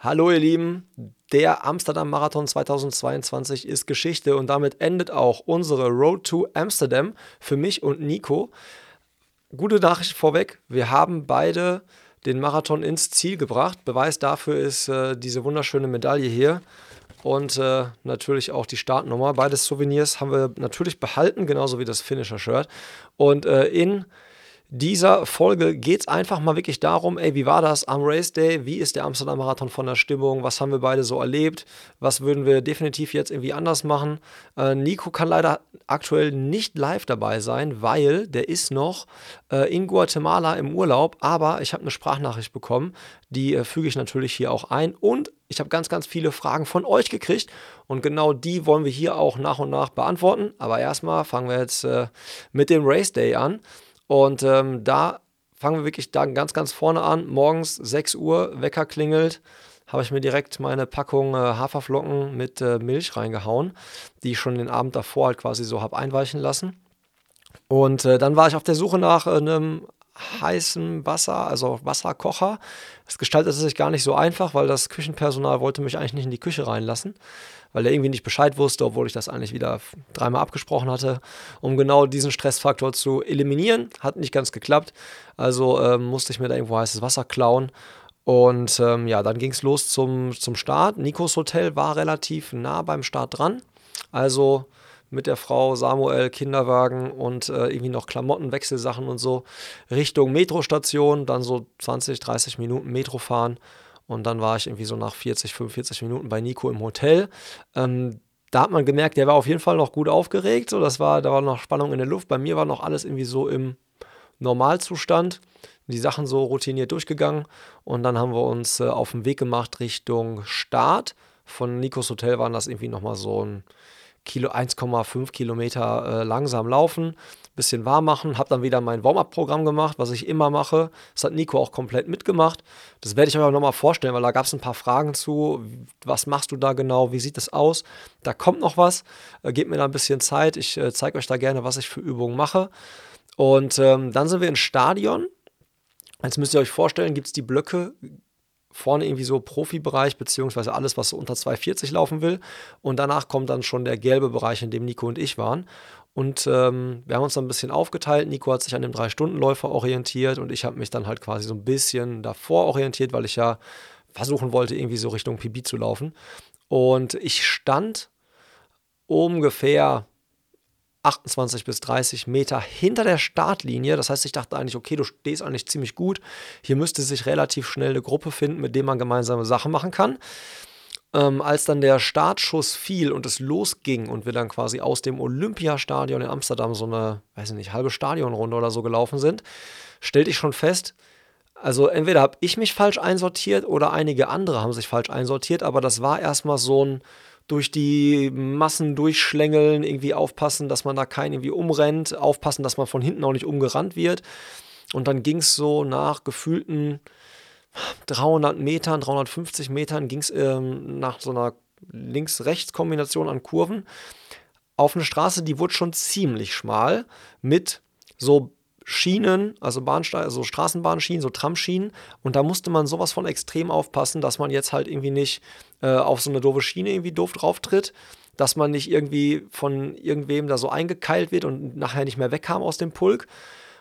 Hallo ihr Lieben, der Amsterdam Marathon 2022 ist Geschichte und damit endet auch unsere Road to Amsterdam für mich und Nico. Gute Nachricht vorweg, wir haben beide den Marathon ins Ziel gebracht. Beweis dafür ist äh, diese wunderschöne Medaille hier und äh, natürlich auch die Startnummer. Beide Souvenirs haben wir natürlich behalten, genauso wie das Finisher-Shirt. Und äh, in dieser Folge geht es einfach mal wirklich darum, ey, wie war das am Race Day? Wie ist der Amsterdam Marathon von der Stimmung? Was haben wir beide so erlebt? Was würden wir definitiv jetzt irgendwie anders machen? Äh, Nico kann leider aktuell nicht live dabei sein, weil der ist noch äh, in Guatemala im Urlaub, aber ich habe eine Sprachnachricht bekommen, die äh, füge ich natürlich hier auch ein und ich habe ganz, ganz viele Fragen von euch gekriegt und genau die wollen wir hier auch nach und nach beantworten. Aber erstmal fangen wir jetzt äh, mit dem Race Day an. Und ähm, da fangen wir wirklich dann ganz, ganz vorne an. Morgens 6 Uhr, Wecker klingelt, habe ich mir direkt meine Packung äh, Haferflocken mit äh, Milch reingehauen, die ich schon den Abend davor halt quasi so habe einweichen lassen. Und äh, dann war ich auf der Suche nach äh, einem heißen Wasser, also Wasserkocher. Das gestaltete sich gar nicht so einfach, weil das Küchenpersonal wollte mich eigentlich nicht in die Küche reinlassen weil er irgendwie nicht Bescheid wusste, obwohl ich das eigentlich wieder dreimal abgesprochen hatte, um genau diesen Stressfaktor zu eliminieren. Hat nicht ganz geklappt. Also ähm, musste ich mir da irgendwo heißes Wasser klauen. Und ähm, ja, dann ging es los zum, zum Start. Nikos Hotel war relativ nah beim Start dran. Also mit der Frau Samuel Kinderwagen und äh, irgendwie noch Klamotten, Wechselsachen und so Richtung Metrostation, dann so 20, 30 Minuten Metro fahren und dann war ich irgendwie so nach 40, 45 Minuten bei Nico im Hotel. Ähm, da hat man gemerkt, der war auf jeden Fall noch gut aufgeregt. So, das war, da war noch Spannung in der Luft. Bei mir war noch alles irgendwie so im Normalzustand. Die Sachen so routiniert durchgegangen. Und dann haben wir uns äh, auf den Weg gemacht Richtung Start. Von Nikos Hotel waren das irgendwie nochmal so ein Kilo, 1,5 Kilometer äh, langsam laufen, bisschen warm machen, habe dann wieder mein Warm-up-Programm gemacht, was ich immer mache. Das hat Nico auch komplett mitgemacht. Das werde ich euch auch nochmal vorstellen, weil da gab es ein paar Fragen zu. Was machst du da genau? Wie sieht das aus? Da kommt noch was. Äh, gebt mir da ein bisschen Zeit. Ich äh, zeige euch da gerne, was ich für Übungen mache. Und ähm, dann sind wir ins Stadion. Jetzt müsst ihr euch vorstellen, gibt es die Blöcke vorne irgendwie so Profibereich, beziehungsweise alles, was so unter 240 laufen will. Und danach kommt dann schon der gelbe Bereich, in dem Nico und ich waren. Und ähm, wir haben uns dann ein bisschen aufgeteilt. Nico hat sich an dem Drei-Stunden-Läufer orientiert und ich habe mich dann halt quasi so ein bisschen davor orientiert, weil ich ja versuchen wollte, irgendwie so Richtung PB zu laufen. Und ich stand ungefähr 28 bis 30 Meter hinter der Startlinie. Das heißt, ich dachte eigentlich, okay, du stehst eigentlich ziemlich gut. Hier müsste sich relativ schnell eine Gruppe finden, mit der man gemeinsame Sachen machen kann. Ähm, als dann der Startschuss fiel und es losging und wir dann quasi aus dem Olympiastadion in Amsterdam so eine, weiß ich nicht, halbe Stadionrunde oder so gelaufen sind, stellte ich schon fest, also entweder habe ich mich falsch einsortiert oder einige andere haben sich falsch einsortiert, aber das war erstmal so ein durch die Massen durchschlängeln, irgendwie aufpassen, dass man da keinen irgendwie umrennt, aufpassen, dass man von hinten auch nicht umgerannt wird. Und dann ging es so nach gefühlten 300 Metern, 350 Metern, ging es ähm, nach so einer Links-Rechts-Kombination an Kurven auf eine Straße, die wurde schon ziemlich schmal mit so Schienen, also Bahnsteige, also Straßenbahnschienen, so Tramschienen. Und da musste man sowas von extrem aufpassen, dass man jetzt halt irgendwie nicht äh, auf so eine doofe Schiene irgendwie doof drauf tritt, dass man nicht irgendwie von irgendwem da so eingekeilt wird und nachher nicht mehr wegkam aus dem Pulk.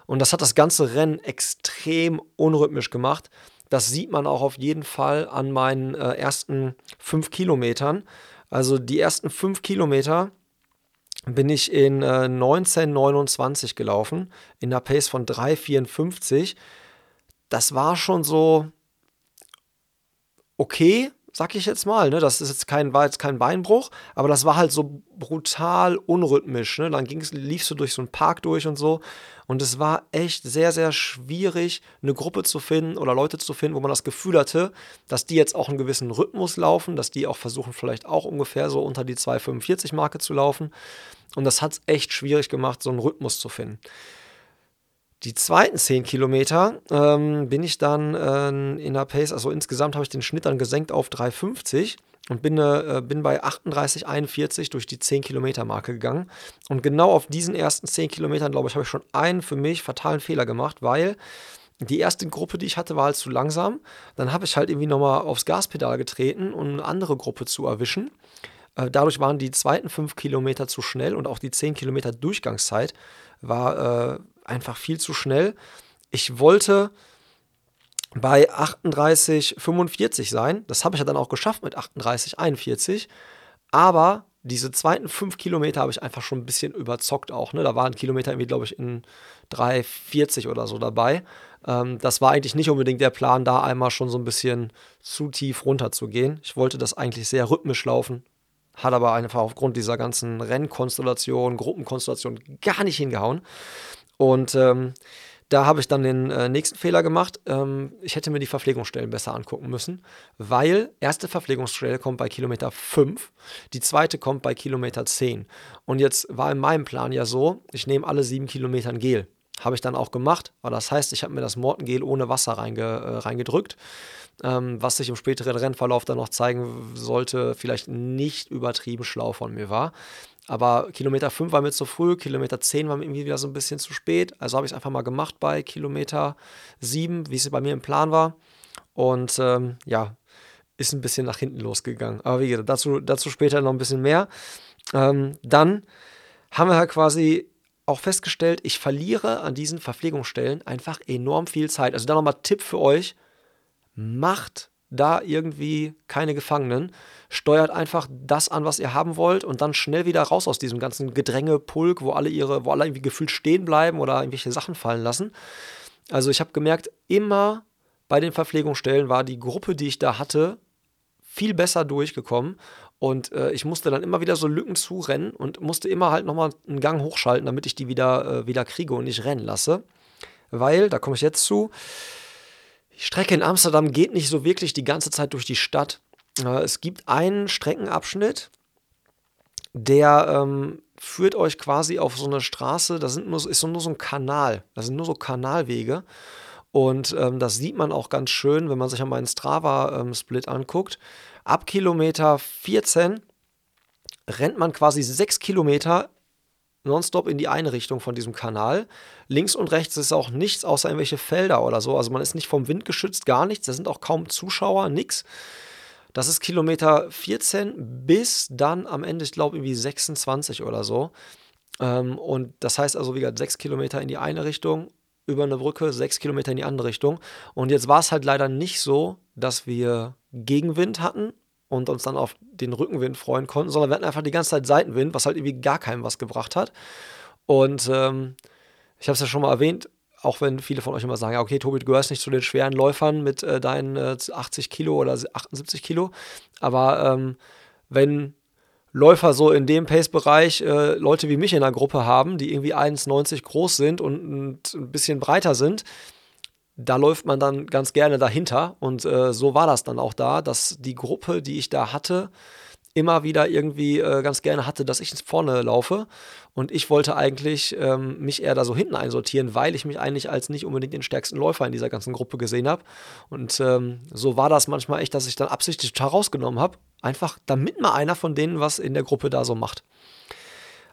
Und das hat das ganze Rennen extrem unrhythmisch gemacht. Das sieht man auch auf jeden Fall an meinen äh, ersten fünf Kilometern. Also die ersten fünf Kilometer bin ich in äh, 1929 gelaufen, in einer Pace von 3,54. Das war schon so okay, sag ich jetzt mal. Ne? Das ist jetzt kein, war jetzt kein Beinbruch, aber das war halt so brutal unrhythmisch. Ne? Dann ging's, liefst du durch so einen Park durch und so. Und es war echt sehr, sehr schwierig, eine Gruppe zu finden oder Leute zu finden, wo man das Gefühl hatte, dass die jetzt auch einen gewissen Rhythmus laufen, dass die auch versuchen, vielleicht auch ungefähr so unter die 2,45-Marke zu laufen. Und das hat es echt schwierig gemacht, so einen Rhythmus zu finden. Die zweiten 10 Kilometer ähm, bin ich dann äh, in der Pace, also insgesamt habe ich den Schnitt dann gesenkt auf 3,50 und bin, äh, bin bei 38,41 durch die 10 Kilometer Marke gegangen. Und genau auf diesen ersten 10 Kilometern, glaube ich, habe ich schon einen für mich fatalen Fehler gemacht, weil die erste Gruppe, die ich hatte, war halt zu langsam. Dann habe ich halt irgendwie nochmal aufs Gaspedal getreten, um eine andere Gruppe zu erwischen. Äh, dadurch waren die zweiten fünf Kilometer zu schnell und auch die zehn Kilometer Durchgangszeit war äh, einfach viel zu schnell. Ich wollte bei 38,45 sein. Das habe ich ja dann auch geschafft mit 38,41. Aber diese zweiten fünf Kilometer habe ich einfach schon ein bisschen überzockt auch. Ne? Da waren Kilometer irgendwie, glaube ich, in 3,40 oder so dabei. Ähm, das war eigentlich nicht unbedingt der Plan, da einmal schon so ein bisschen zu tief runter zu gehen. Ich wollte das eigentlich sehr rhythmisch laufen, hat aber einfach aufgrund dieser ganzen Rennkonstellation, Gruppenkonstellation gar nicht hingehauen. Und ähm, da habe ich dann den äh, nächsten Fehler gemacht. Ähm, ich hätte mir die Verpflegungsstellen besser angucken müssen, weil erste Verpflegungsstelle kommt bei Kilometer 5, die zweite kommt bei Kilometer 10. Und jetzt war in meinem Plan ja so, ich nehme alle sieben Kilometer ein Gel. Habe ich dann auch gemacht, aber das heißt, ich habe mir das Mortengel ohne Wasser reinge, äh, reingedrückt, ähm, was sich im späteren Rennverlauf dann noch zeigen sollte, vielleicht nicht übertrieben schlau von mir war. Aber Kilometer 5 war mir zu früh, Kilometer 10 war mir irgendwie wieder so ein bisschen zu spät. Also habe ich es einfach mal gemacht bei Kilometer 7, wie es bei mir im Plan war. Und ähm, ja, ist ein bisschen nach hinten losgegangen. Aber wie gesagt, dazu, dazu später noch ein bisschen mehr. Ähm, dann haben wir halt quasi auch festgestellt, ich verliere an diesen Verpflegungsstellen einfach enorm viel Zeit. Also da nochmal Tipp für euch, macht da irgendwie keine Gefangenen. Steuert einfach das an, was ihr haben wollt und dann schnell wieder raus aus diesem ganzen Gedränge-Pulk, wo alle ihre, wo alle irgendwie gefühlt stehen bleiben oder irgendwelche Sachen fallen lassen. Also ich habe gemerkt, immer bei den Verpflegungsstellen war die Gruppe, die ich da hatte, viel besser durchgekommen. Und äh, ich musste dann immer wieder so Lücken zurennen und musste immer halt nochmal einen Gang hochschalten, damit ich die wieder, äh, wieder kriege und nicht rennen lasse. Weil, da komme ich jetzt zu, die Strecke in Amsterdam geht nicht so wirklich die ganze Zeit durch die Stadt. Äh, es gibt einen Streckenabschnitt, der ähm, führt euch quasi auf so eine Straße, da sind nur, ist nur so ein Kanal, das sind nur so Kanalwege. Und ähm, das sieht man auch ganz schön, wenn man sich an meinen Strava-Split ähm, anguckt. Ab Kilometer 14 rennt man quasi sechs Kilometer nonstop in die eine Richtung von diesem Kanal. Links und rechts ist auch nichts außer irgendwelche Felder oder so. Also man ist nicht vom Wind geschützt, gar nichts. Da sind auch kaum Zuschauer, nichts. Das ist Kilometer 14 bis dann am Ende, ich glaube, irgendwie 26 oder so. Ähm, und das heißt also, wie gesagt, sechs Kilometer in die eine Richtung, über eine Brücke, sechs Kilometer in die andere Richtung. Und jetzt war es halt leider nicht so, dass wir Gegenwind hatten und uns dann auf den Rückenwind freuen konnten, sondern wir hatten einfach die ganze Zeit Seitenwind, was halt irgendwie gar keinem was gebracht hat. Und ähm, ich habe es ja schon mal erwähnt, auch wenn viele von euch immer sagen, ja, okay, Tobi, du gehörst nicht zu den schweren Läufern mit äh, deinen äh, 80 Kilo oder 78 Kilo, aber ähm, wenn Läufer so in dem Pace-Bereich äh, Leute wie mich in der Gruppe haben, die irgendwie 1,90 groß sind und ein bisschen breiter sind, da läuft man dann ganz gerne dahinter. Und äh, so war das dann auch da, dass die Gruppe, die ich da hatte, immer wieder irgendwie äh, ganz gerne hatte, dass ich vorne laufe. Und ich wollte eigentlich ähm, mich eher da so hinten einsortieren, weil ich mich eigentlich als nicht unbedingt den stärksten Läufer in dieser ganzen Gruppe gesehen habe. Und ähm, so war das manchmal echt, dass ich dann absichtlich total rausgenommen habe. Einfach damit mal einer von denen was in der Gruppe da so macht.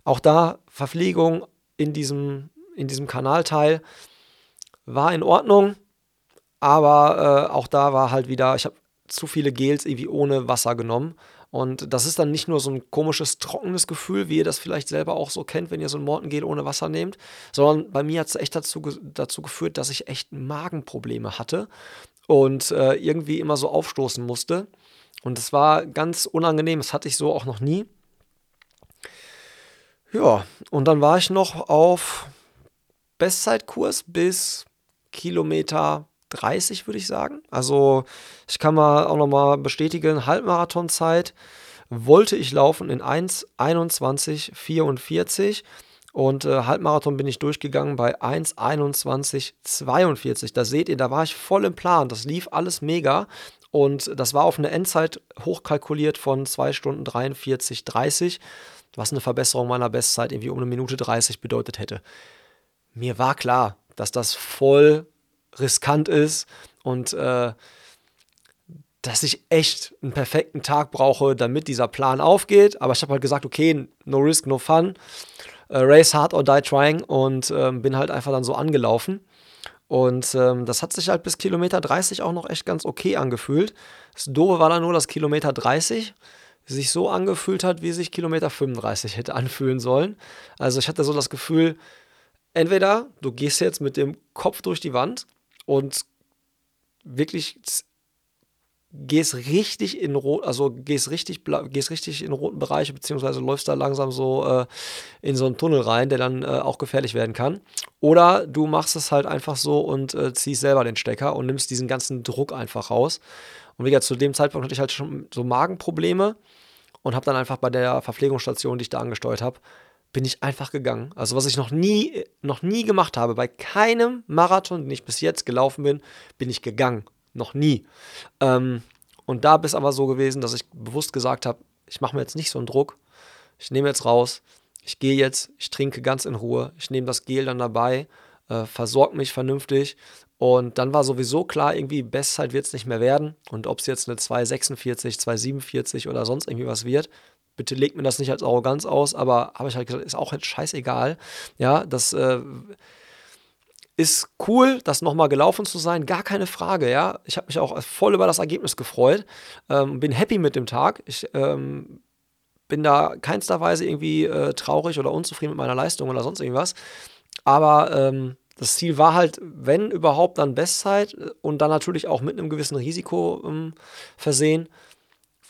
Auch da Verpflegung in diesem, in diesem Kanalteil war in Ordnung, aber äh, auch da war halt wieder, ich habe zu viele Gels irgendwie ohne Wasser genommen. Und das ist dann nicht nur so ein komisches, trockenes Gefühl, wie ihr das vielleicht selber auch so kennt, wenn ihr so ein Mortengel ohne Wasser nehmt, sondern bei mir hat es echt dazu, dazu geführt, dass ich echt Magenprobleme hatte und äh, irgendwie immer so aufstoßen musste. Und es war ganz unangenehm, das hatte ich so auch noch nie. Ja, und dann war ich noch auf Bestzeitkurs bis Kilometer 30, würde ich sagen. Also ich kann mal auch nochmal bestätigen, Halbmarathonzeit wollte ich laufen in 1,21,44 und äh, Halbmarathon bin ich durchgegangen bei 1,21,42. Da seht ihr, da war ich voll im Plan. Das lief alles mega. Und das war auf eine Endzeit hochkalkuliert von 2 Stunden 43, 30, was eine Verbesserung meiner Bestzeit irgendwie um eine Minute 30 bedeutet hätte. Mir war klar, dass das voll riskant ist und äh, dass ich echt einen perfekten Tag brauche, damit dieser Plan aufgeht. Aber ich habe halt gesagt, okay, no risk, no fun. Uh, race hard or die trying und äh, bin halt einfach dann so angelaufen. Und ähm, das hat sich halt bis Kilometer 30 auch noch echt ganz okay angefühlt. Das Doofe war dann nur, dass Kilometer 30 sich so angefühlt hat, wie sich Kilometer 35 hätte anfühlen sollen. Also ich hatte so das Gefühl, entweder du gehst jetzt mit dem Kopf durch die Wand und wirklich gehst richtig in rot, also gehst richtig, gehst richtig in roten Bereiche, beziehungsweise läufst da langsam so äh, in so einen Tunnel rein, der dann äh, auch gefährlich werden kann. Oder du machst es halt einfach so und äh, ziehst selber den Stecker und nimmst diesen ganzen Druck einfach raus. Und wie gesagt, zu dem Zeitpunkt hatte ich halt schon so Magenprobleme und habe dann einfach bei der Verpflegungsstation, die ich da angesteuert habe, bin ich einfach gegangen. Also was ich noch nie, noch nie gemacht habe, bei keinem Marathon, den ich bis jetzt gelaufen bin, bin ich gegangen. Noch nie. Ähm, und da ist aber so gewesen, dass ich bewusst gesagt habe, ich mache mir jetzt nicht so einen Druck. Ich nehme jetzt raus, ich gehe jetzt, ich trinke ganz in Ruhe, ich nehme das Gel dann dabei, äh, versorge mich vernünftig. Und dann war sowieso klar, irgendwie Bestzeit wird es nicht mehr werden. Und ob es jetzt eine 246, 247 oder sonst irgendwie was wird, bitte legt mir das nicht als Arroganz aus, aber habe ich halt gesagt, ist auch jetzt scheißegal. Ja, das äh, ist cool, das nochmal gelaufen zu sein, gar keine Frage, ja. Ich habe mich auch voll über das Ergebnis gefreut, ähm, bin happy mit dem Tag. Ich ähm, bin da keinster Weise irgendwie äh, traurig oder unzufrieden mit meiner Leistung oder sonst irgendwas. Aber ähm, das Ziel war halt, wenn überhaupt, dann Bestzeit und dann natürlich auch mit einem gewissen Risiko ähm, versehen.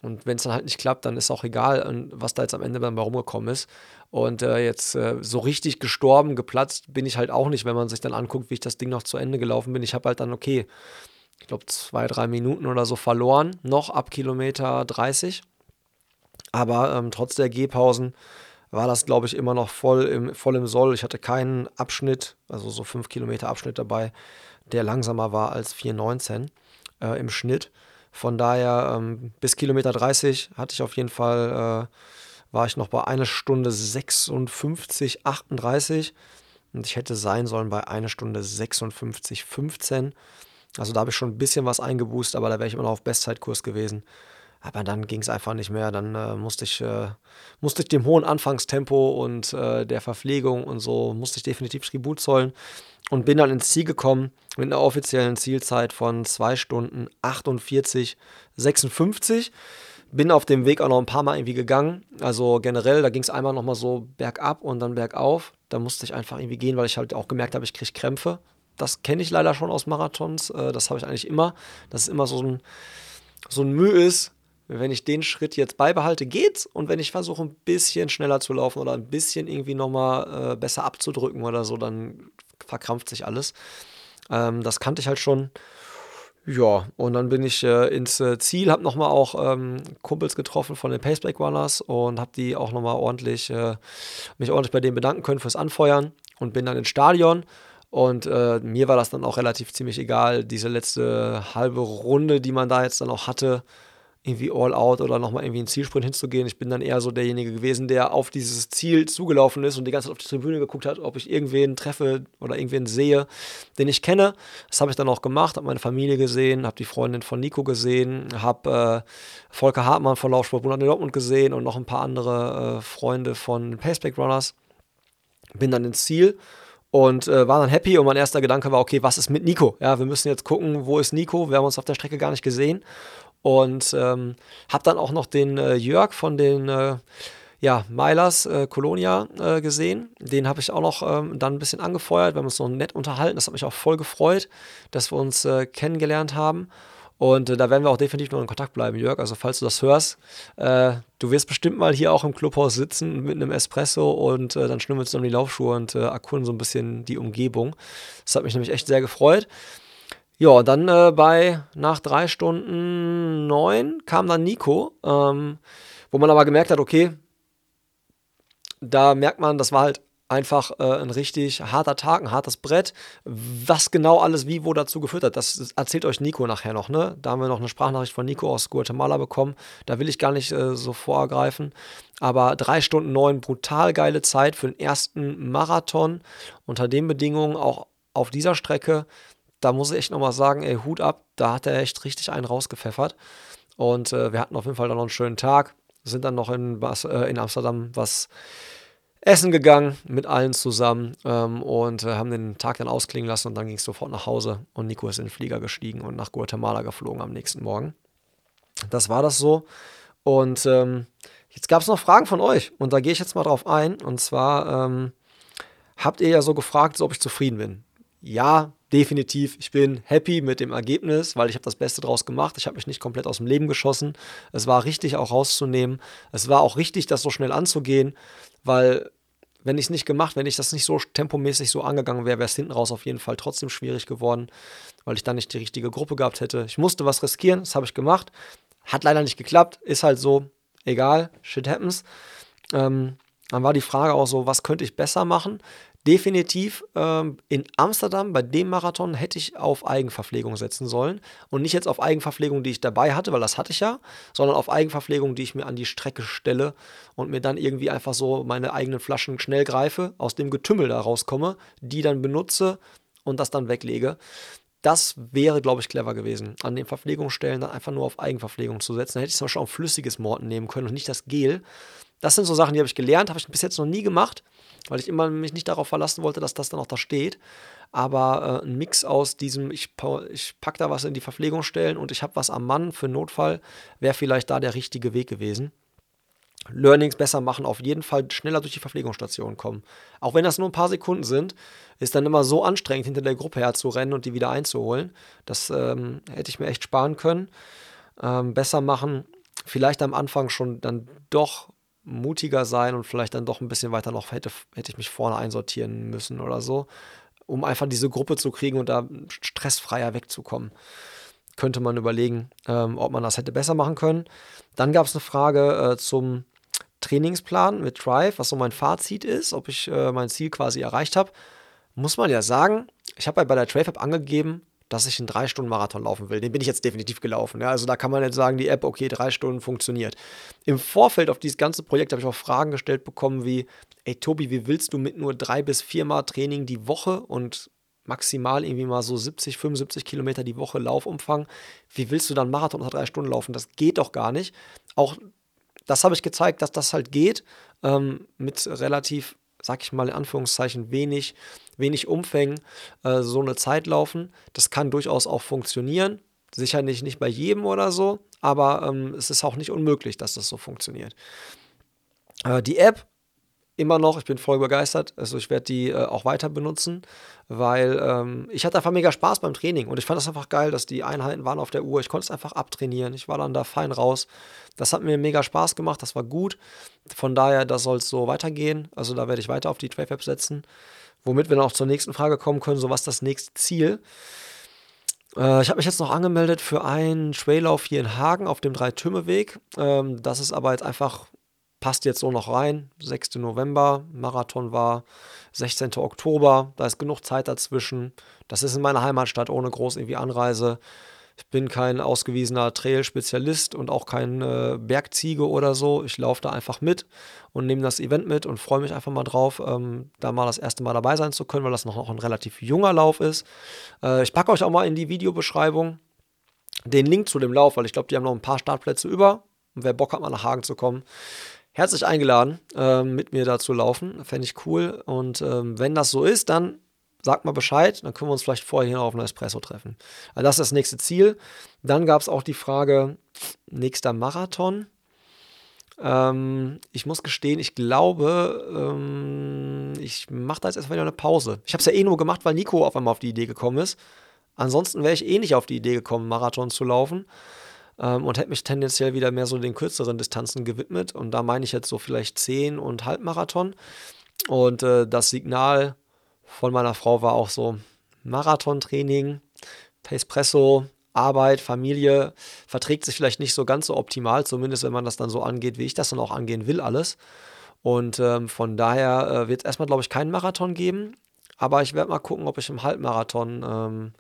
Und wenn es dann halt nicht klappt, dann ist auch egal, was da jetzt am Ende dann bei rumgekommen ist. Und äh, jetzt äh, so richtig gestorben, geplatzt bin ich halt auch nicht, wenn man sich dann anguckt, wie ich das Ding noch zu Ende gelaufen bin. Ich habe halt dann, okay, ich glaube, zwei, drei Minuten oder so verloren, noch ab Kilometer 30. Aber ähm, trotz der Gehpausen war das, glaube ich, immer noch voll im, voll im Soll. Ich hatte keinen Abschnitt, also so fünf Kilometer Abschnitt dabei, der langsamer war als 4,19 äh, im Schnitt. Von daher ähm, bis Kilometer 30 hatte ich auf jeden Fall, äh, war ich noch bei einer Stunde 56, 38 und ich hätte sein sollen bei einer Stunde 56, 15. Also da habe ich schon ein bisschen was eingeboost, aber da wäre ich immer noch auf Bestzeitkurs gewesen. Aber dann ging es einfach nicht mehr. Dann äh, musste, ich, äh, musste ich dem hohen Anfangstempo und äh, der Verpflegung und so, musste ich definitiv Tribut zollen und bin dann ins Ziel gekommen mit einer offiziellen Zielzeit von 2 Stunden 48, 56. Bin auf dem Weg auch noch ein paar Mal irgendwie gegangen. Also generell, da ging es einmal nochmal so bergab und dann bergauf. Da musste ich einfach irgendwie gehen, weil ich halt auch gemerkt habe, ich kriege Krämpfe. Das kenne ich leider schon aus Marathons. Äh, das habe ich eigentlich immer. Dass es immer so ein, so ein Mühe ist, wenn ich den Schritt jetzt beibehalte, geht's. Und wenn ich versuche, ein bisschen schneller zu laufen oder ein bisschen irgendwie nochmal äh, besser abzudrücken oder so, dann verkrampft sich alles. Ähm, das kannte ich halt schon. Ja, und dann bin ich äh, ins äh, Ziel, habe nochmal auch ähm, Kumpels getroffen von den Paceback Runners und habe die auch nochmal ordentlich, äh, mich ordentlich bei denen bedanken können fürs Anfeuern und bin dann ins Stadion. Und äh, mir war das dann auch relativ ziemlich egal, diese letzte halbe Runde, die man da jetzt dann auch hatte, irgendwie all out oder nochmal irgendwie einen Zielsprint hinzugehen. Ich bin dann eher so derjenige gewesen, der auf dieses Ziel zugelaufen ist und die ganze Zeit auf die Tribüne geguckt hat, ob ich irgendwen treffe oder irgendwen sehe, den ich kenne. Das habe ich dann auch gemacht, habe meine Familie gesehen, habe die Freundin von Nico gesehen, habe äh, Volker Hartmann von Laufsport Bund in Dortmund gesehen und noch ein paar andere äh, Freunde von Paceback Runners. Bin dann ins Ziel und äh, war dann happy und mein erster Gedanke war, okay, was ist mit Nico? Ja, wir müssen jetzt gucken, wo ist Nico? Wir haben uns auf der Strecke gar nicht gesehen und ähm, habe dann auch noch den äh, Jörg von den äh, ja, Milers äh, Colonia äh, gesehen. Den habe ich auch noch ähm, dann ein bisschen angefeuert. Wir haben uns so nett unterhalten. Das hat mich auch voll gefreut, dass wir uns äh, kennengelernt haben. Und äh, da werden wir auch definitiv noch in Kontakt bleiben, Jörg. Also falls du das hörst, äh, du wirst bestimmt mal hier auch im Clubhaus sitzen mit einem Espresso und äh, dann wir uns um die Laufschuhe und erkunden so ein bisschen die Umgebung. Das hat mich nämlich echt sehr gefreut. Ja, dann äh, bei nach drei Stunden neun kam dann Nico, ähm, wo man aber gemerkt hat, okay, da merkt man, das war halt einfach äh, ein richtig harter Tag, ein hartes Brett. Was genau alles wie wo dazu geführt hat, das erzählt euch Nico nachher noch. Ne? Da haben wir noch eine Sprachnachricht von Nico aus Guatemala bekommen. Da will ich gar nicht äh, so vorgreifen. Aber drei Stunden neun, brutal geile Zeit für den ersten Marathon. Unter den Bedingungen auch auf dieser Strecke da muss ich echt nochmal sagen, ey, Hut ab, da hat er echt richtig einen rausgepfeffert. Und äh, wir hatten auf jeden Fall dann noch einen schönen Tag, sind dann noch in, was, äh, in Amsterdam was essen gegangen mit allen zusammen ähm, und äh, haben den Tag dann ausklingen lassen und dann ging es sofort nach Hause und Nico ist in den Flieger gestiegen und nach Guatemala geflogen am nächsten Morgen. Das war das so. Und ähm, jetzt gab es noch Fragen von euch und da gehe ich jetzt mal drauf ein. Und zwar ähm, habt ihr ja so gefragt, ob ich zufrieden bin. Ja, definitiv. Ich bin happy mit dem Ergebnis, weil ich habe das Beste draus gemacht. Ich habe mich nicht komplett aus dem Leben geschossen. Es war richtig auch rauszunehmen. Es war auch richtig, das so schnell anzugehen, weil wenn ich es nicht gemacht, wenn ich das nicht so tempomäßig so angegangen wäre, wäre es hinten raus auf jeden Fall trotzdem schwierig geworden, weil ich dann nicht die richtige Gruppe gehabt hätte. Ich musste was riskieren, das habe ich gemacht. Hat leider nicht geklappt, ist halt so, egal, shit happens. Ähm, dann war die Frage auch so, was könnte ich besser machen? Definitiv ähm, in Amsterdam bei dem Marathon hätte ich auf Eigenverpflegung setzen sollen und nicht jetzt auf Eigenverpflegung, die ich dabei hatte, weil das hatte ich ja, sondern auf Eigenverpflegung, die ich mir an die Strecke stelle und mir dann irgendwie einfach so meine eigenen Flaschen schnell greife, aus dem Getümmel da rauskomme, die dann benutze und das dann weglege. Das wäre, glaube ich, clever gewesen. An den Verpflegungsstellen dann einfach nur auf Eigenverpflegung zu setzen. Dann hätte ich zum Beispiel auch flüssiges Morten nehmen können und nicht das Gel. Das sind so Sachen, die habe ich gelernt, habe ich bis jetzt noch nie gemacht, weil ich immer mich nicht darauf verlassen wollte, dass das dann auch da steht. Aber äh, ein Mix aus diesem, ich, ich packe da was in die Verpflegungsstellen und ich habe was am Mann für Notfall, wäre vielleicht da der richtige Weg gewesen. Learnings besser machen, auf jeden Fall schneller durch die Verpflegungsstation kommen. Auch wenn das nur ein paar Sekunden sind, ist dann immer so anstrengend, hinter der Gruppe herzurennen und die wieder einzuholen. Das ähm, hätte ich mir echt sparen können. Ähm, besser machen, vielleicht am Anfang schon dann doch mutiger sein und vielleicht dann doch ein bisschen weiter noch hätte, hätte ich mich vorne einsortieren müssen oder so, um einfach diese Gruppe zu kriegen und da stressfreier wegzukommen. Könnte man überlegen, ähm, ob man das hätte besser machen können. Dann gab es eine Frage äh, zum Trainingsplan mit Drive, was so mein Fazit ist, ob ich äh, mein Ziel quasi erreicht habe. Muss man ja sagen, ich habe ja bei der Trave App angegeben, dass ich einen 3-Stunden-Marathon laufen will. Den bin ich jetzt definitiv gelaufen. Ja? Also da kann man jetzt sagen, die App, okay, drei Stunden funktioniert. Im Vorfeld auf dieses ganze Projekt habe ich auch Fragen gestellt bekommen wie, ey Tobi, wie willst du mit nur drei bis viermal Training die Woche und maximal irgendwie mal so 70, 75 Kilometer die Woche Laufumfang, wie willst du dann Marathon unter drei Stunden laufen? Das geht doch gar nicht. Auch das habe ich gezeigt, dass das halt geht, ähm, mit relativ sag ich mal in Anführungszeichen, wenig, wenig Umfängen äh, so eine Zeit laufen. Das kann durchaus auch funktionieren. Sicherlich nicht bei jedem oder so, aber ähm, es ist auch nicht unmöglich, dass das so funktioniert. Äh, die App immer noch, ich bin voll begeistert. Also ich werde die äh, auch weiter benutzen, weil ähm, ich hatte einfach mega Spaß beim Training und ich fand es einfach geil, dass die Einheiten waren auf der Uhr. Ich konnte es einfach abtrainieren. Ich war dann da fein raus. Das hat mir mega Spaß gemacht, das war gut. Von daher, das soll es so weitergehen. Also da werde ich weiter auf die Trade App setzen. Womit wir dann auch zur nächsten Frage kommen können, so was das nächste Ziel? Äh, ich habe mich jetzt noch angemeldet für einen Traillauf hier in Hagen auf dem Drei-Türme-Weg. Ähm, das ist aber jetzt einfach passt jetzt so noch rein. 6. November, Marathon war 16. Oktober, da ist genug Zeit dazwischen. Das ist in meiner Heimatstadt ohne groß irgendwie Anreise. Ich bin kein ausgewiesener Trail-Spezialist und auch kein äh, Bergziege oder so. Ich laufe da einfach mit und nehme das Event mit und freue mich einfach mal drauf, ähm, da mal das erste Mal dabei sein zu können, weil das noch, noch ein relativ junger Lauf ist. Äh, ich packe euch auch mal in die Videobeschreibung den Link zu dem Lauf, weil ich glaube, die haben noch ein paar Startplätze über. Und wer Bock hat, mal nach Hagen zu kommen, herzlich eingeladen, ähm, mit mir da zu laufen. Fände ich cool. Und ähm, wenn das so ist, dann sagt mal Bescheid, dann können wir uns vielleicht vorher hier auf einem Espresso treffen. Also das ist das nächste Ziel. Dann gab es auch die Frage, nächster Marathon. Ähm, ich muss gestehen, ich glaube, ähm, ich mache da jetzt erstmal wieder eine Pause. Ich habe es ja eh nur gemacht, weil Nico auf einmal auf die Idee gekommen ist. Ansonsten wäre ich eh nicht auf die Idee gekommen, Marathon zu laufen ähm, und hätte mich tendenziell wieder mehr so den kürzeren Distanzen gewidmet. Und da meine ich jetzt so vielleicht 10 und Halbmarathon. Und äh, das Signal von meiner Frau war auch so Marathontraining, Pacepresso, Arbeit, Familie verträgt sich vielleicht nicht so ganz so optimal, zumindest wenn man das dann so angeht, wie ich das dann auch angehen will, alles. Und ähm, von daher äh, wird es erstmal, glaube ich, keinen Marathon geben. Aber ich werde mal gucken, ob ich im Halbmarathon, ähm,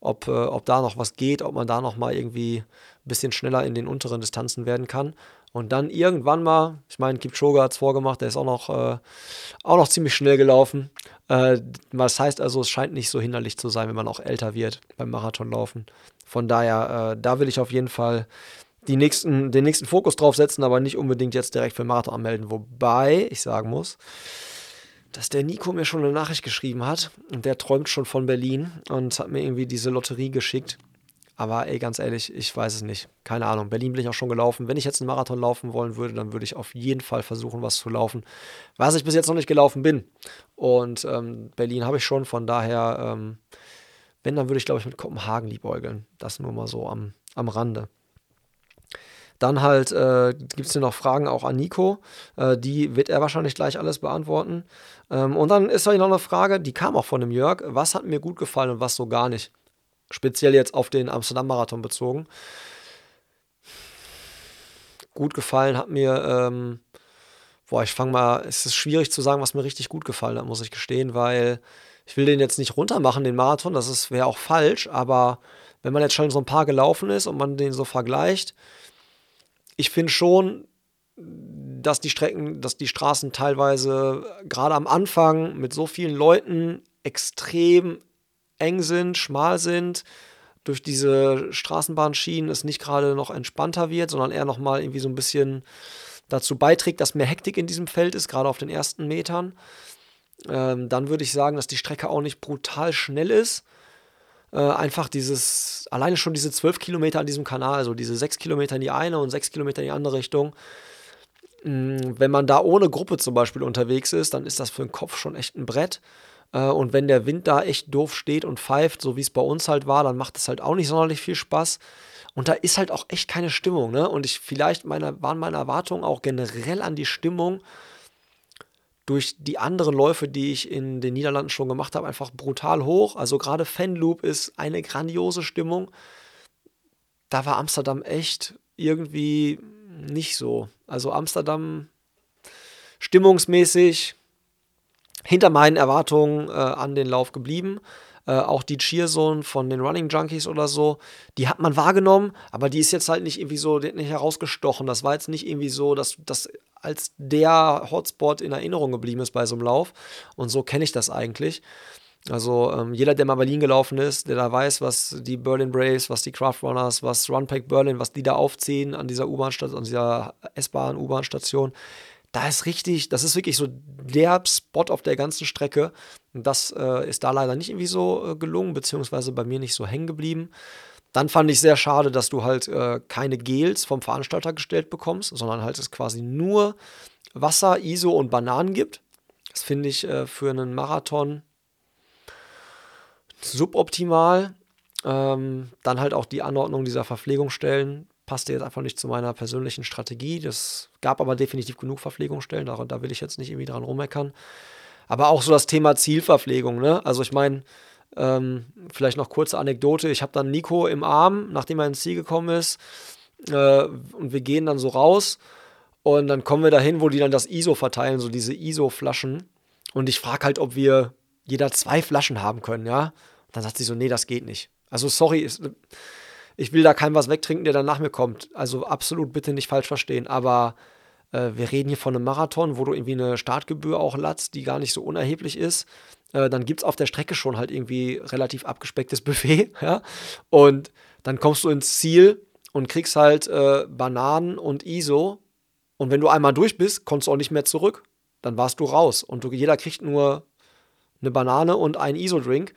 ob, äh, ob da noch was geht, ob man da noch mal irgendwie ein bisschen schneller in den unteren Distanzen werden kann. Und dann irgendwann mal, ich meine, Kipchoge hat es vorgemacht, der ist auch noch, äh, auch noch ziemlich schnell gelaufen. Äh, das heißt also, es scheint nicht so hinderlich zu sein, wenn man auch älter wird beim Marathonlaufen. Von daher, äh, da will ich auf jeden Fall die nächsten, den nächsten Fokus drauf setzen, aber nicht unbedingt jetzt direkt für Marathon anmelden. Wobei ich sagen muss, dass der Nico mir schon eine Nachricht geschrieben hat und der träumt schon von Berlin und hat mir irgendwie diese Lotterie geschickt. Aber ey, ganz ehrlich, ich weiß es nicht. Keine Ahnung. Berlin bin ich auch schon gelaufen. Wenn ich jetzt einen Marathon laufen wollen würde, dann würde ich auf jeden Fall versuchen, was zu laufen, was ich bis jetzt noch nicht gelaufen bin. Und ähm, Berlin habe ich schon, von daher, ähm, wenn, dann würde ich, glaube ich, mit Kopenhagen liebäugeln. Das nur mal so am, am Rande. Dann halt äh, gibt es hier noch Fragen auch an Nico. Äh, die wird er wahrscheinlich gleich alles beantworten. Ähm, und dann ist hier noch eine Frage, die kam auch von dem Jörg. Was hat mir gut gefallen und was so gar nicht? Speziell jetzt auf den Amsterdam-Marathon bezogen. Gut gefallen hat mir, ähm, boah, ich fange mal, es ist schwierig zu sagen, was mir richtig gut gefallen hat, muss ich gestehen, weil ich will den jetzt nicht runtermachen, den Marathon, das wäre auch falsch, aber wenn man jetzt schon so ein paar gelaufen ist und man den so vergleicht, ich finde schon, dass die Strecken, dass die Straßen teilweise gerade am Anfang mit so vielen Leuten extrem eng sind, schmal sind, durch diese Straßenbahnschienen es nicht gerade noch entspannter wird, sondern eher nochmal irgendwie so ein bisschen dazu beiträgt, dass mehr Hektik in diesem Feld ist, gerade auf den ersten Metern. Ähm, dann würde ich sagen, dass die Strecke auch nicht brutal schnell ist. Äh, einfach dieses, alleine schon diese zwölf Kilometer an diesem Kanal, also diese sechs Kilometer in die eine und sechs Kilometer in die andere Richtung. Mh, mm, wenn man da ohne Gruppe zum Beispiel unterwegs ist, dann ist das für den Kopf schon echt ein Brett. Äh, und wenn der Wind da echt doof steht und pfeift, so wie es bei uns halt war, dann macht es halt auch nicht sonderlich viel Spaß. Und da ist halt auch echt keine Stimmung, ne? Und ich, vielleicht meine, waren meine Erwartungen auch generell an die Stimmung durch die anderen Läufe, die ich in den Niederlanden schon gemacht habe, einfach brutal hoch. Also gerade Fanloop ist eine grandiose Stimmung. Da war Amsterdam echt irgendwie nicht so. Also Amsterdam stimmungsmäßig hinter meinen Erwartungen äh, an den Lauf geblieben. Äh, auch die Cheerzone von den Running Junkies oder so, die hat man wahrgenommen, aber die ist jetzt halt nicht irgendwie so nicht herausgestochen. Das war jetzt nicht irgendwie so, dass das als der Hotspot in Erinnerung geblieben ist bei so einem Lauf. Und so kenne ich das eigentlich. Also ähm, jeder, der mal Berlin gelaufen ist, der da weiß, was die Berlin Braves, was die Craft Runners, was Runpack Berlin, was die da aufziehen an dieser U-Bahn-Station, an dieser S-Bahn-U-Bahn-Station, da ist richtig, das ist wirklich so der Spot auf der ganzen Strecke. Und das äh, ist da leider nicht irgendwie so äh, gelungen, beziehungsweise bei mir nicht so hängen geblieben. Dann fand ich sehr schade, dass du halt äh, keine Gels vom Veranstalter gestellt bekommst, sondern halt es quasi nur Wasser, ISO und Bananen gibt. Das finde ich äh, für einen Marathon suboptimal. Ähm, dann halt auch die Anordnung dieser Verpflegungsstellen passte jetzt einfach nicht zu meiner persönlichen Strategie. Das gab aber definitiv genug Verpflegungsstellen, da, da will ich jetzt nicht irgendwie dran rummeckern. Aber auch so das Thema Zielverpflegung, ne? Also ich meine, ähm, vielleicht noch kurze Anekdote. Ich habe dann Nico im Arm, nachdem er ins Ziel gekommen ist. Äh, und wir gehen dann so raus. Und dann kommen wir dahin, wo die dann das ISO verteilen, so diese ISO-Flaschen. Und ich frage halt, ob wir jeder zwei Flaschen haben können, ja. Dann sagt sie so, nee, das geht nicht. Also sorry, ist, ich will da keinem was wegtrinken, der dann nach mir kommt. Also absolut bitte nicht falsch verstehen. Aber äh, wir reden hier von einem Marathon, wo du irgendwie eine Startgebühr auch latzt, die gar nicht so unerheblich ist. Äh, dann gibt es auf der Strecke schon halt irgendwie relativ abgespecktes Buffet. Ja? Und dann kommst du ins Ziel und kriegst halt äh, Bananen und ISO. Und wenn du einmal durch bist, kommst du auch nicht mehr zurück. Dann warst du raus. Und du, jeder kriegt nur eine Banane und einen ISO-Drink.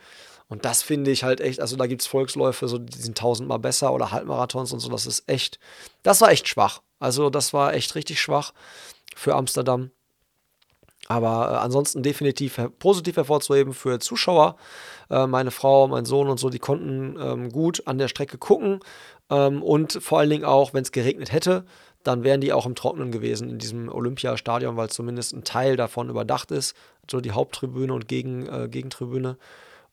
Und das finde ich halt echt, also da gibt es Volksläufe, so, die sind tausendmal besser oder Halbmarathons und so, das ist echt, das war echt schwach. Also das war echt richtig schwach für Amsterdam. Aber äh, ansonsten definitiv positiv hervorzuheben für Zuschauer. Äh, meine Frau, mein Sohn und so, die konnten ähm, gut an der Strecke gucken. Ähm, und vor allen Dingen auch, wenn es geregnet hätte, dann wären die auch im Trockenen gewesen in diesem Olympiastadion, weil zumindest ein Teil davon überdacht ist. So die Haupttribüne und Gegen, äh, Gegentribüne.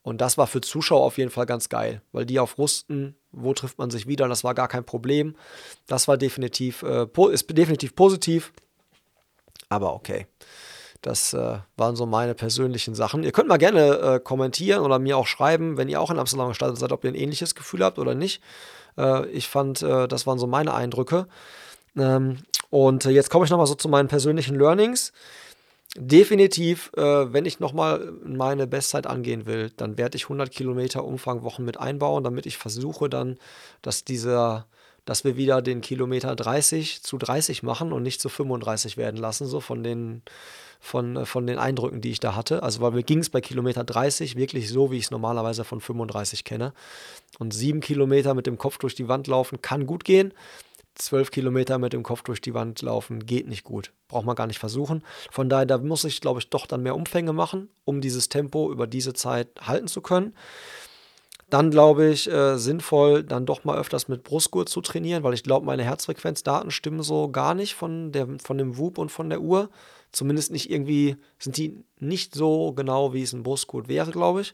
Und das war für Zuschauer auf jeden Fall ganz geil, weil die auf wussten, wo trifft man sich wieder. Das war gar kein Problem. Das war definitiv, äh, ist definitiv positiv. Aber okay. Das äh, waren so meine persönlichen Sachen. Ihr könnt mal gerne äh, kommentieren oder mir auch schreiben, wenn ihr auch in Amsterdam gestartet seid, ob ihr ein ähnliches Gefühl habt oder nicht. Äh, ich fand, äh, das waren so meine Eindrücke. Ähm, und jetzt komme ich nochmal so zu meinen persönlichen Learnings definitiv, äh, wenn ich nochmal meine Bestzeit angehen will, dann werde ich 100 Kilometer Umfang Wochen mit einbauen, damit ich versuche dann, dass dieser dass wir wieder den Kilometer 30 zu 30 machen und nicht zu 35 werden lassen, so von den, von, äh, von den Eindrücken, die ich da hatte. Also weil mir ging es bei Kilometer 30 wirklich so, wie ich es normalerweise von 35 kenne. Und sieben Kilometer mit dem Kopf durch die Wand laufen kann gut gehen. Zwölf Kilometer mit dem Kopf durch die Wand laufen geht nicht gut. Braucht man gar nicht versuchen. Von daher, da muss ich, glaube ich, doch dann mehr Umfänge machen, um dieses Tempo über diese Zeit halten zu können. Dann glaube ich, äh, sinnvoll, dann doch mal öfters mit Brustgurt zu trainieren, weil ich glaube, meine Herzfrequenzdaten stimmen so gar nicht von, der, von dem Whoop und von der Uhr. Zumindest nicht irgendwie, sind die nicht so genau, wie es ein Brustgurt wäre, glaube ich.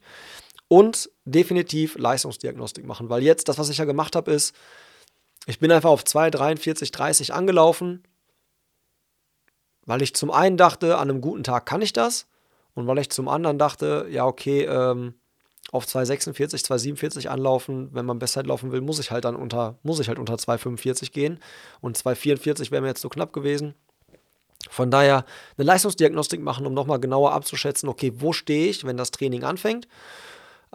Und definitiv Leistungsdiagnostik machen, weil jetzt, das, was ich ja gemacht habe, ist, ich bin einfach auf 2, 43, 30 angelaufen, weil ich zum einen dachte, an einem guten Tag kann ich das. Und weil ich zum anderen dachte, ja, okay, ähm, auf 2,46, 2,47 anlaufen. Wenn man Bestzeit laufen will, muss ich halt dann unter, muss ich halt unter 2,45 gehen. Und 2,44 wäre mir jetzt so knapp gewesen. Von daher eine Leistungsdiagnostik machen, um nochmal genauer abzuschätzen, okay, wo stehe ich, wenn das Training anfängt?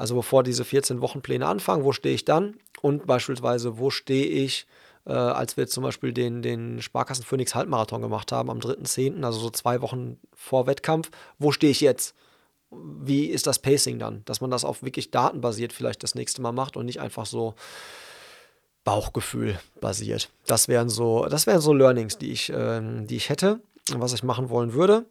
Also bevor diese 14 Wochenpläne anfangen, wo stehe ich dann? Und beispielsweise, wo stehe ich, äh, als wir zum Beispiel den, den Sparkassen Phoenix Halbmarathon gemacht haben am 3.10., also so zwei Wochen vor Wettkampf, wo stehe ich jetzt? wie ist das Pacing dann? Dass man das auf wirklich datenbasiert vielleicht das nächste Mal macht und nicht einfach so Bauchgefühl basiert. Das wären so, das wären so Learnings, die ich, äh, die ich hätte, was ich machen wollen würde.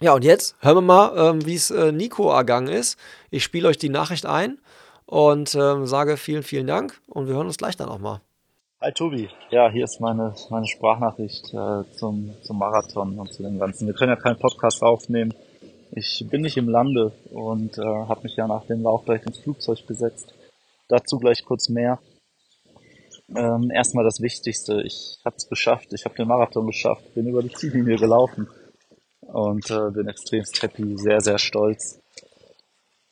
Ja, und jetzt hören wir mal, ähm, wie es äh, Nico ergangen ist. Ich spiele euch die Nachricht ein und ähm, sage vielen, vielen Dank und wir hören uns gleich dann auch mal. Hi Tobi, ja, hier ist meine, meine Sprachnachricht äh, zum, zum Marathon und zu dem Ganzen. Wir können ja keinen Podcast aufnehmen, ich bin nicht im Lande und äh, habe mich ja nach dem Lauf gleich ins Flugzeug gesetzt. Dazu gleich kurz mehr. Ähm, erstmal das Wichtigste, ich habe es geschafft, ich habe den Marathon geschafft, bin über die Ziellinie gelaufen und äh, bin extrem happy, sehr, sehr stolz.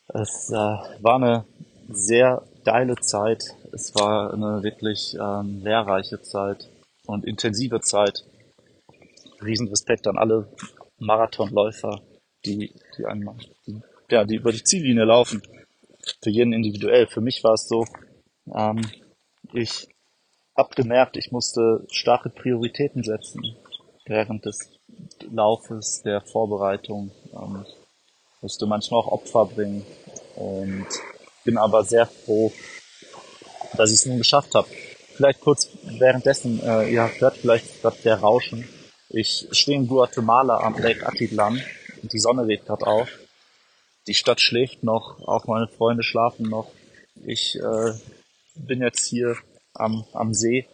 Es äh, war eine sehr geile Zeit, es war eine wirklich ähm, lehrreiche Zeit und intensive Zeit. Riesenrespekt an alle Marathonläufer, die, die einmal, die, ja, die über die Ziellinie laufen. Für jeden individuell. Für mich war es so, ähm, ich habe gemerkt, ich musste starke Prioritäten setzen während des Laufes, der Vorbereitung. Ähm, musste manchmal auch Opfer bringen und bin aber sehr froh, dass ich es nun geschafft habe. Vielleicht kurz währenddessen, äh, ihr hört vielleicht gerade der Rauschen. Ich stehe in Guatemala am Lake Atitlan die Sonne geht gerade auf. Die Stadt schläft noch, auch meine Freunde schlafen noch. Ich äh, bin jetzt hier am, am See.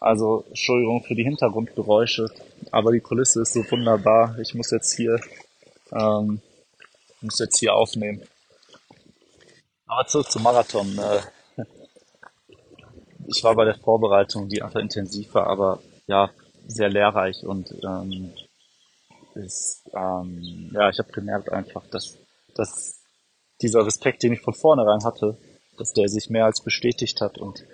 Also Entschuldigung für die Hintergrundgeräusche, aber die Kulisse ist so wunderbar. Ich muss jetzt hier ähm, muss jetzt hier aufnehmen. Aber zurück zum Marathon. Äh, ich war bei der Vorbereitung, die einfach intensiv war, aber ja, sehr lehrreich und ähm, ist, ähm, ja, ich habe gemerkt einfach, dass, dass dieser Respekt, den ich von vornherein hatte, dass der sich mehr als bestätigt hat und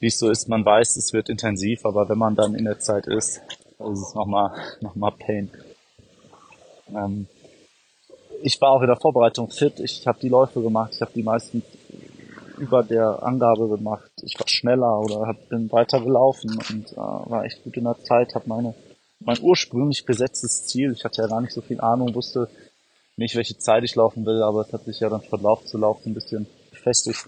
wie es so ist, man weiß, es wird intensiv, aber wenn man dann in der Zeit ist, ist es nochmal noch mal Pain. Ähm, ich war auch in der Vorbereitung fit, ich habe die Läufe gemacht, ich habe die meisten über der Angabe gemacht, ich war schneller oder hab, bin weiter gelaufen und äh, war echt gut in der Zeit, habe meine mein ursprünglich gesetztes Ziel. Ich hatte ja gar nicht so viel Ahnung, wusste nicht, welche Zeit ich laufen will, aber es hat sich ja dann von Lauf zu Lauf ein bisschen befestigt.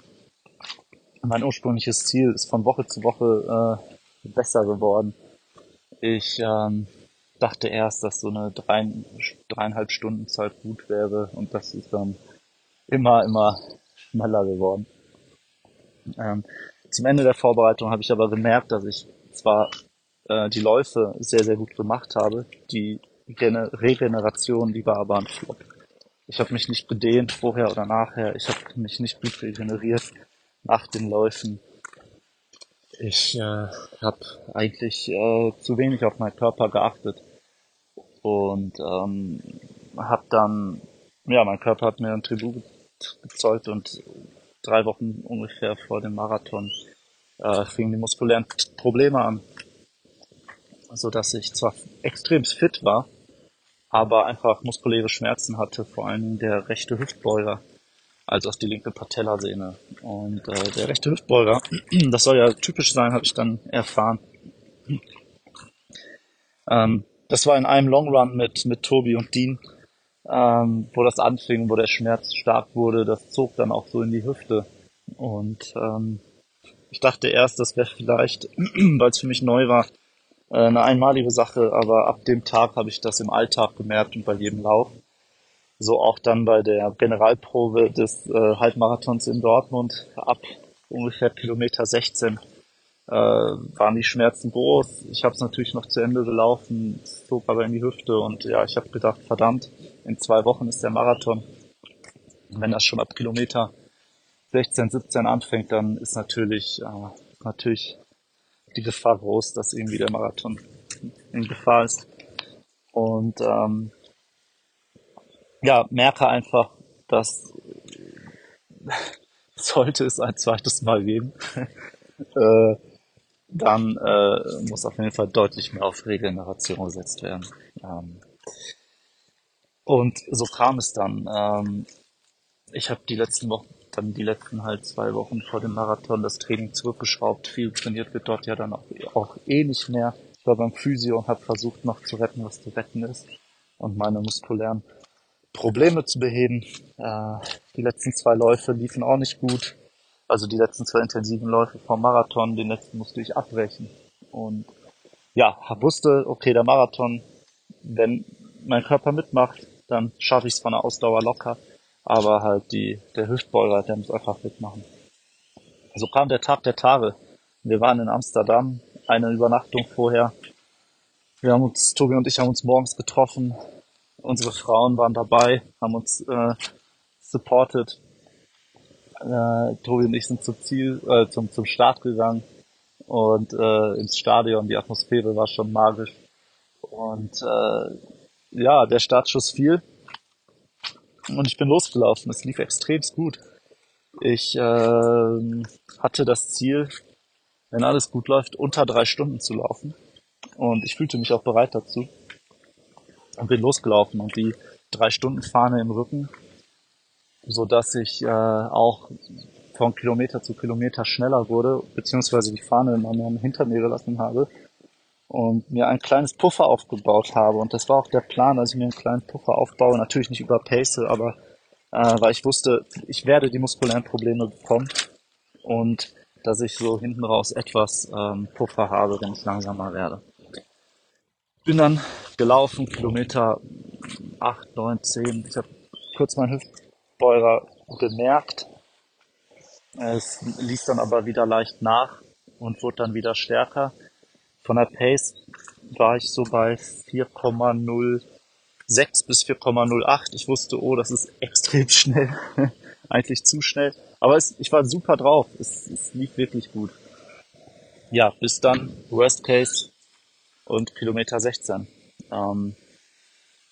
Mein ursprüngliches Ziel ist von Woche zu Woche äh, besser geworden. Ich ähm, dachte erst, dass so eine drei, dreieinhalb Stunden Zeit gut wäre und das ist dann immer, immer schneller geworden. Ähm, zum Ende der Vorbereitung habe ich aber gemerkt, dass ich zwar äh, die Läufe sehr, sehr gut gemacht habe. Die Gen Regeneration, die war aber ein Flop. Ich habe mich nicht bedehnt vorher oder nachher. Ich habe mich nicht gut regeneriert nach den Läufen. Ich äh, habe eigentlich äh, zu wenig auf meinen Körper geachtet und ähm, habe dann, ja, mein Körper hat mir ein Tribut gezollt und drei Wochen ungefähr vor dem Marathon äh, fingen die muskulären Probleme an so dass ich zwar extrem fit war, aber einfach muskuläre Schmerzen hatte, vor allem der rechte Hüftbeuger. Also auf die linke Patellasehne. Und äh, der rechte Hüftbeuger, das soll ja typisch sein, habe ich dann erfahren. Ähm, das war in einem Long Run mit, mit Tobi und Dean, ähm, wo das anfing, wo der Schmerz stark wurde. Das zog dann auch so in die Hüfte. Und ähm, ich dachte erst, das wäre vielleicht, weil es für mich neu war, äh, eine einmalige Sache, aber ab dem Tag habe ich das im Alltag gemerkt und bei jedem Lauf. So auch dann bei der Generalprobe des äh, Halbmarathons in Dortmund ab ungefähr Kilometer 16 äh, waren die Schmerzen groß. Ich habe es natürlich noch zu Ende gelaufen, zog aber in die Hüfte und ja, ich habe gedacht, verdammt, in zwei Wochen ist der Marathon. wenn das schon ab Kilometer 16, 17 anfängt, dann ist natürlich, äh, natürlich die Gefahr groß, dass irgendwie der Marathon in Gefahr ist. Und ähm, ja, merke einfach, dass sollte es ein zweites Mal geben, äh, dann äh, muss auf jeden Fall deutlich mehr auf Regeneration gesetzt werden. Ähm, und so kam es dann. Ähm, ich habe die letzten Wochen, dann die letzten halt zwei Wochen vor dem Marathon das Training zurückgeschraubt. Viel trainiert wird dort ja dann auch, auch eh nicht mehr. Ich war beim Physio und habe versucht noch zu retten, was zu retten ist und meine muskulären Probleme zu beheben. Äh, die letzten zwei Läufe liefen auch nicht gut. Also die letzten zwei intensiven Läufe vom Marathon, den letzten musste ich abbrechen. Und ja, wusste, okay, der Marathon, wenn mein Körper mitmacht, dann schaffe ich es von der Ausdauer locker. Aber halt die, der Hüftbeuger, der muss einfach mitmachen. So kam der Tag der Tage. Wir waren in Amsterdam, eine Übernachtung vorher. Wir haben uns, Tobi und ich haben uns morgens getroffen, unsere Frauen waren dabei, haben uns äh, supported. Äh, Tobi und ich sind zum Ziel, äh, zum, zum Start gegangen und äh, ins Stadion. Die Atmosphäre war schon magisch. Und äh, ja, der Startschuss fiel und ich bin losgelaufen. Es lief extremst gut. Ich äh, hatte das Ziel, wenn alles gut läuft, unter drei Stunden zu laufen. Und ich fühlte mich auch bereit dazu und bin losgelaufen und die drei Stunden Fahne im Rücken, so dass ich äh, auch von Kilometer zu Kilometer schneller wurde, beziehungsweise die Fahne immer hinter mir gelassen habe und mir ein kleines Puffer aufgebaut habe. Und das war auch der Plan, dass ich mir einen kleinen Puffer aufbaue, natürlich nicht über Pace, aber äh, weil ich wusste, ich werde die muskulären Probleme bekommen und dass ich so hinten raus etwas ähm, Puffer habe, wenn ich langsamer werde. Bin dann gelaufen, Kilometer 8, 9, 10. Ich habe kurz meinen Hüftbeuger bemerkt. Es ließ dann aber wieder leicht nach und wurde dann wieder stärker. Von der Pace war ich so bei 4,06 bis 4,08. Ich wusste, oh, das ist extrem schnell. Eigentlich zu schnell. Aber es, ich war super drauf. Es, es lief wirklich gut. Ja, bis dann, Worst Case, und Kilometer 16. Ähm,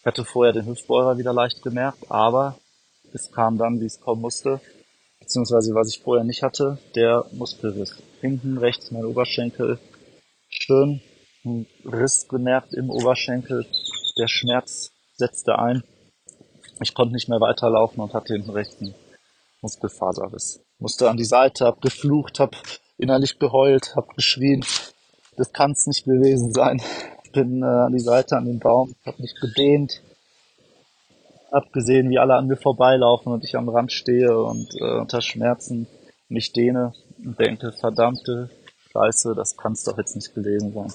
ich hatte vorher den Hüftbeurer wieder leicht gemerkt, aber es kam dann, wie es kommen musste, beziehungsweise was ich vorher nicht hatte, der Muskelriss. Hinten rechts mein Oberschenkel, schön ein Riss gemerkt im Oberschenkel, der Schmerz setzte ein. Ich konnte nicht mehr weiterlaufen und hatte hinten rechten Muskelfaserriss. Musste an die Seite, hab geflucht, hab innerlich geheult, hab geschrien, das kann es nicht gewesen sein. Ich bin äh, an die Seite an den Baum, habe mich gedehnt, hab gesehen, wie alle an mir vorbeilaufen und ich am Rand stehe und äh, unter Schmerzen mich dehne und denke, verdammte Scheiße, das kann es doch jetzt nicht gewesen sein.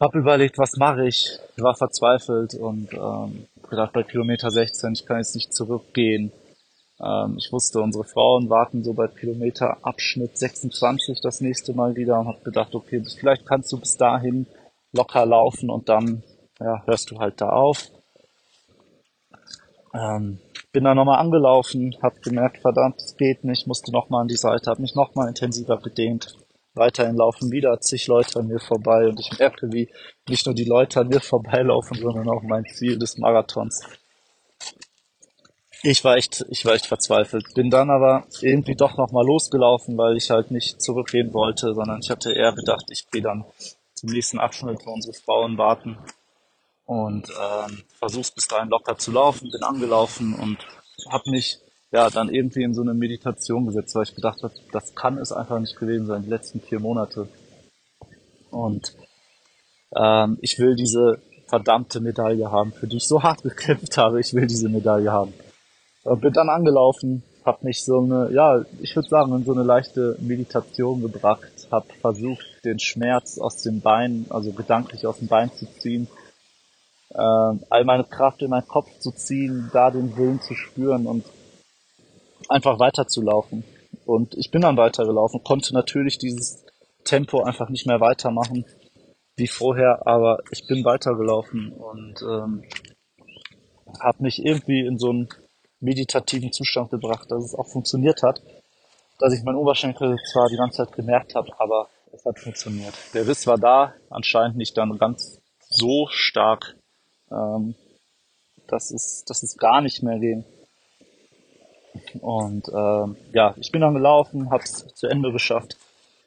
Hab überlegt, was mache ich? War verzweifelt und ähm, gedacht, bei Kilometer 16, ich kann jetzt nicht zurückgehen. Ähm, ich wusste, unsere Frauen warten so bei Kilometer Abschnitt 26 das nächste Mal wieder und habe gedacht, okay, vielleicht kannst du bis dahin locker laufen und dann ja, hörst du halt da auf. Ähm, bin dann nochmal angelaufen, habe gemerkt, verdammt, es geht nicht, musste nochmal an die Seite, habe mich nochmal intensiver gedehnt. Weiterhin laufen wieder zig Leute an mir vorbei und ich merke, wie nicht nur die Leute an mir vorbeilaufen, sondern auch mein Ziel des Marathons ich war echt, ich war echt verzweifelt. Bin dann aber irgendwie doch nochmal losgelaufen, weil ich halt nicht zurückgehen wollte, sondern ich hatte eher gedacht, ich gehe dann zum nächsten Abschnitt, wo unsere Frauen warten und ähm, versuch's bis dahin locker zu laufen, bin angelaufen und habe mich ja, dann irgendwie in so eine Meditation gesetzt, weil ich gedacht habe, das kann es einfach nicht gewesen sein, die letzten vier Monate. Und ähm, ich will diese verdammte Medaille haben, für die ich so hart gekämpft habe. Ich will diese Medaille haben. Und bin dann angelaufen, habe mich so eine, ja, ich würde sagen, in so eine leichte Meditation gebracht, habe versucht, den Schmerz aus dem Bein, also gedanklich aus dem Bein zu ziehen, äh, all meine Kraft in meinen Kopf zu ziehen, da den Willen zu spüren und einfach weiterzulaufen. Und ich bin dann weitergelaufen, konnte natürlich dieses Tempo einfach nicht mehr weitermachen wie vorher, aber ich bin weitergelaufen und ähm, habe mich irgendwie in so einen meditativen Zustand gebracht, dass es auch funktioniert hat, dass ich meinen Oberschenkel zwar die ganze Zeit gemerkt habe, aber es hat funktioniert. Der Riss war da, anscheinend nicht dann ganz so stark, ähm, dass es, dass es gar nicht mehr ging. Und ähm, ja, ich bin dann gelaufen, habe es zu Ende geschafft,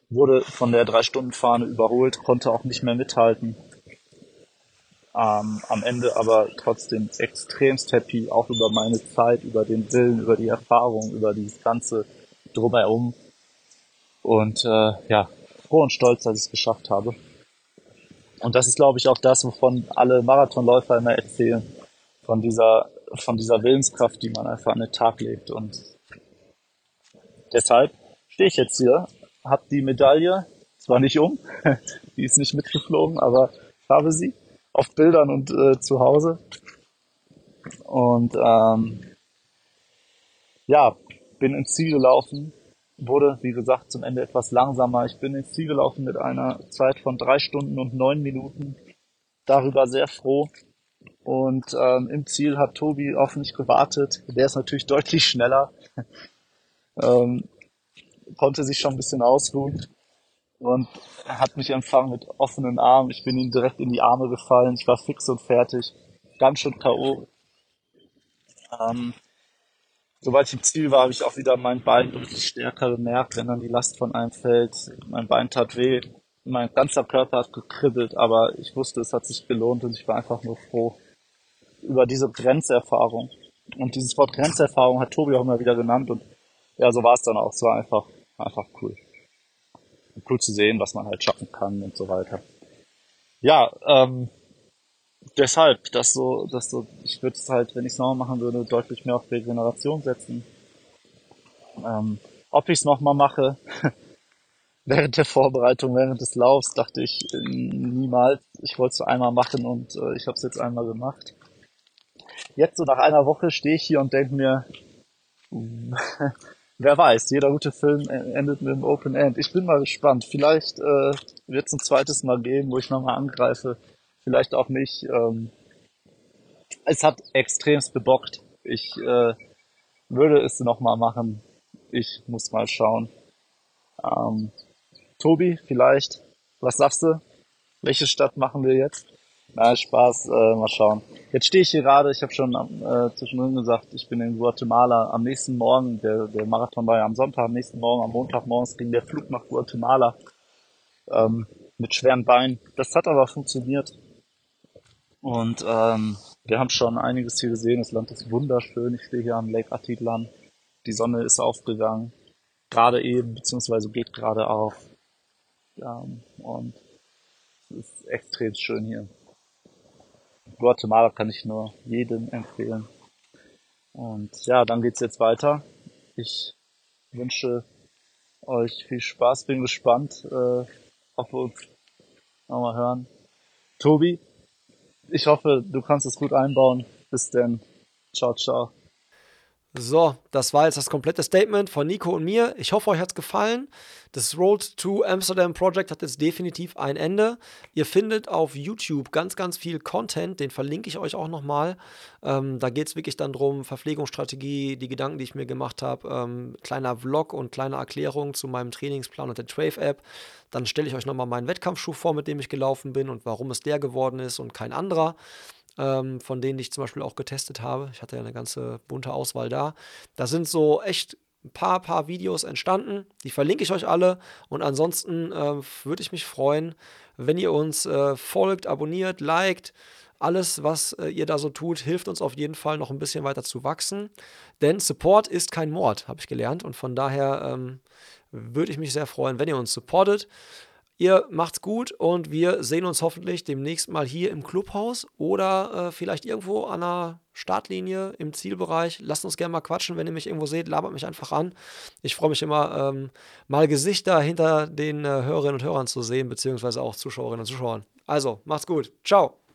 wurde von der Drei-Stunden-Fahne überholt, konnte auch nicht mehr mithalten. Ähm, am Ende aber trotzdem extremst happy, auch über meine Zeit, über den Willen, über die Erfahrung, über dieses ganze Drumherum. Und äh, ja, froh und stolz, dass ich es geschafft habe. Und das ist, glaube ich, auch das, wovon alle Marathonläufer immer erzählen. Von dieser, von dieser Willenskraft, die man einfach an den Tag legt. Und deshalb stehe ich jetzt hier, habe die Medaille, zwar nicht um, die ist nicht mitgeflogen, aber ich habe sie auf Bildern und äh, zu Hause. Und ähm, ja, bin ins Ziel gelaufen, wurde, wie gesagt, zum Ende etwas langsamer. Ich bin ins Ziel gelaufen mit einer Zeit von drei Stunden und neun Minuten. Darüber sehr froh. Und ähm, im Ziel hat Tobi auf mich gewartet. Der ist natürlich deutlich schneller. ähm, konnte sich schon ein bisschen ausruhen und hat mich empfangen mit offenen Armen. Ich bin ihm direkt in die Arme gefallen. Ich war fix und fertig. Ganz schön K.O. Ähm, sobald ich im Ziel war, habe ich auch wieder mein Bein deutlich stärker bemerkt, wenn dann die Last von einem fällt. Mein Bein tat weh. Mein ganzer Körper hat gekribbelt, aber ich wusste, es hat sich gelohnt und ich war einfach nur froh über diese Grenzerfahrung. Und dieses Wort Grenzerfahrung hat Tobi auch immer wieder genannt und ja, so war es dann auch. Es war einfach, einfach cool cool zu sehen, was man halt schaffen kann und so weiter. Ja, ähm, deshalb, dass so, dass so, ich würde es halt, wenn ich es nochmal machen würde, deutlich mehr auf Regeneration setzen. Ähm, ob ich es nochmal mache, während der Vorbereitung, während des Laufs, dachte ich äh, niemals. Ich wollte es einmal machen und äh, ich habe es jetzt einmal gemacht. Jetzt so nach einer Woche stehe ich hier und denke mir, wer weiß, jeder gute Film endet mit einem Open End. Ich bin mal gespannt. Vielleicht äh, wird es ein zweites Mal geben, wo ich nochmal angreife. Vielleicht auch nicht. Ähm, es hat extremst gebockt. Ich äh, würde es nochmal machen. Ich muss mal schauen. Ähm, Tobi, vielleicht, was sagst du? Welche Stadt machen wir jetzt? Na, Spaß, äh, mal schauen. Jetzt stehe ich hier gerade, ich habe schon äh, zwischendrin gesagt, ich bin in Guatemala. Am nächsten Morgen, der, der Marathon war ja am Sonntag, am nächsten Morgen, am Montag morgens ging der Flug nach Guatemala ähm, mit schweren Beinen. Das hat aber funktioniert. Und ähm, wir haben schon einiges hier gesehen. Das Land ist wunderschön. Ich stehe hier am Lake Atitlan. Die Sonne ist aufgegangen. Gerade eben, beziehungsweise geht gerade auf. Ähm, und es ist extrem schön hier. Guatemala kann ich nur jedem empfehlen. Und ja, dann geht's jetzt weiter. Ich wünsche euch viel Spaß, bin gespannt, äh, wir uns nochmal hören. Tobi, ich hoffe, du kannst es gut einbauen. Bis denn. Ciao, ciao. So, das war jetzt das komplette Statement von Nico und mir. Ich hoffe, euch hat es gefallen. Das Road to Amsterdam Project hat jetzt definitiv ein Ende. Ihr findet auf YouTube ganz, ganz viel Content, den verlinke ich euch auch nochmal. Ähm, da geht es wirklich dann darum, Verpflegungsstrategie, die Gedanken, die ich mir gemacht habe, ähm, kleiner Vlog und kleine Erklärung zu meinem Trainingsplan und der Trave-App. Dann stelle ich euch nochmal meinen Wettkampfschuh vor, mit dem ich gelaufen bin und warum es der geworden ist und kein anderer ähm, von denen ich zum Beispiel auch getestet habe. Ich hatte ja eine ganze bunte Auswahl da. Da sind so echt ein paar, paar Videos entstanden. Die verlinke ich euch alle. Und ansonsten äh, würde ich mich freuen, wenn ihr uns äh, folgt, abonniert, liked. Alles, was äh, ihr da so tut, hilft uns auf jeden Fall noch ein bisschen weiter zu wachsen. Denn Support ist kein Mord, habe ich gelernt. Und von daher ähm, würde ich mich sehr freuen, wenn ihr uns supportet. Ihr macht's gut und wir sehen uns hoffentlich demnächst mal hier im Clubhaus oder äh, vielleicht irgendwo an der Startlinie im Zielbereich. Lasst uns gerne mal quatschen, wenn ihr mich irgendwo seht, labert mich einfach an. Ich freue mich immer, ähm, mal Gesichter hinter den äh, Hörerinnen und Hörern zu sehen, beziehungsweise auch Zuschauerinnen und Zuschauern. Also, macht's gut. Ciao.